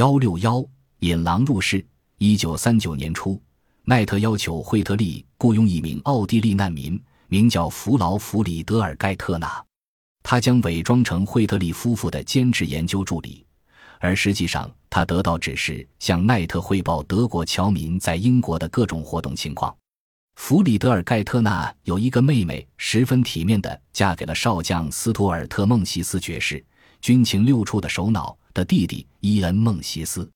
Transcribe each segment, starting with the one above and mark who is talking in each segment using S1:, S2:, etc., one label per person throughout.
S1: 幺六幺引狼入室。一九三九年初，奈特要求惠特利雇佣一名奥地利难民，名叫弗劳弗里德尔盖特纳，他将伪装成惠特利夫妇的监制研究助理，而实际上他得到指示向奈特汇报德国侨民在英国的各种活动情况。弗里德尔盖特纳有一个妹妹，十分体面的嫁给了少将斯图尔特孟西斯爵士，军情六处的首脑的弟弟伊恩孟西斯。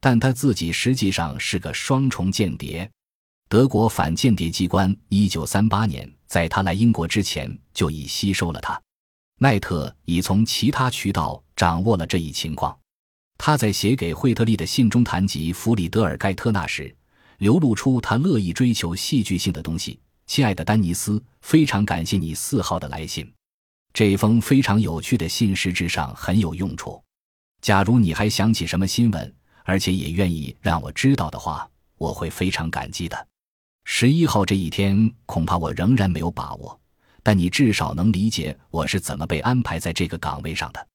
S1: 但他自己实际上是个双重间谍。德国反间谍机关一九三八年在他来英国之前就已吸收了他。奈特已从其他渠道掌握了这一情况。他在写给惠特利的信中谈及弗里德尔盖特纳时，流露出他乐意追求戏剧性的东西。亲爱的丹尼斯，非常感谢你四号的来信。这封非常有趣的信实质上很有用处。假如你还想起什么新闻，而且也愿意让我知道的话，我会非常感激的。十一号这一天，恐怕我仍然没有把握，但你至少能理解我是怎么被安排在这个岗位上的。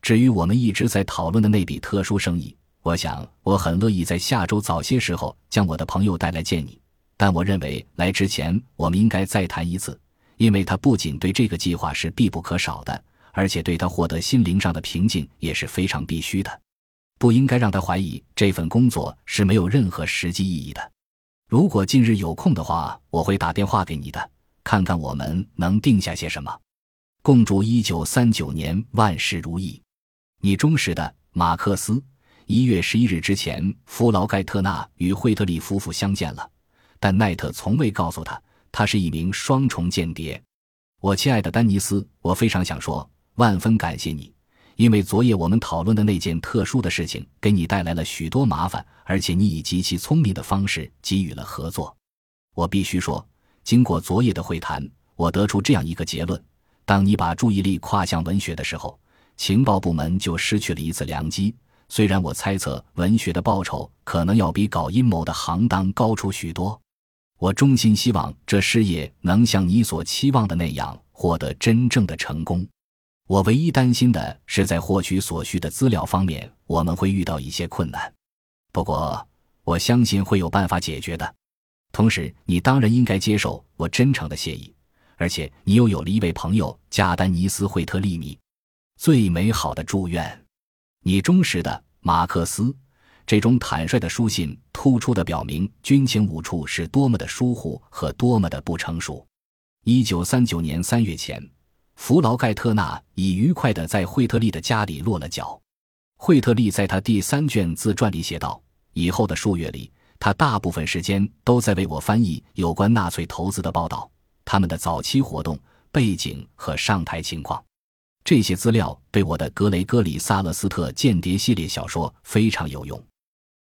S1: 至于我们一直在讨论的那笔特殊生意，我想我很乐意在下周早些时候将我的朋友带来见你。但我认为来之前我们应该再谈一次，因为他不仅对这个计划是必不可少的，而且对他获得心灵上的平静也是非常必须的。不应该让他怀疑这份工作是没有任何实际意义的。如果近日有空的话，我会打电话给你的，看看我们能定下些什么。共祝一九三九年万事如意。你忠实的马克思。一月十一日之前，弗劳盖特纳与惠特利夫妇相见了，但奈特从未告诉他，他是一名双重间谍。我亲爱的丹尼斯，我非常想说，万分感谢你。因为昨夜我们讨论的那件特殊的事情给你带来了许多麻烦，而且你以极其聪明的方式给予了合作。我必须说，经过昨夜的会谈，我得出这样一个结论：当你把注意力跨向文学的时候，情报部门就失去了一次良机。虽然我猜测文学的报酬可能要比搞阴谋的行当高出许多，我衷心希望这事业能像你所期望的那样获得真正的成功。我唯一担心的是，在获取所需的资料方面，我们会遇到一些困难。不过，我相信会有办法解决的。同时，你当然应该接受我真诚的谢意，而且你又有了一位朋友加丹尼斯·惠特利米。最美好的祝愿，你忠实的马克思。这种坦率的书信突出的表明军情五处是多么的疏忽和多么的不成熟。一九三九年三月前。弗劳盖特纳已愉快地在惠特利的家里落了脚。惠特利在他第三卷自传里写道：“以后的数月里，他大部分时间都在为我翻译有关纳粹投资的报道，他们的早期活动背景和上台情况。这些资料对我的格雷戈里·萨勒斯特间谍系列小说非常有用。”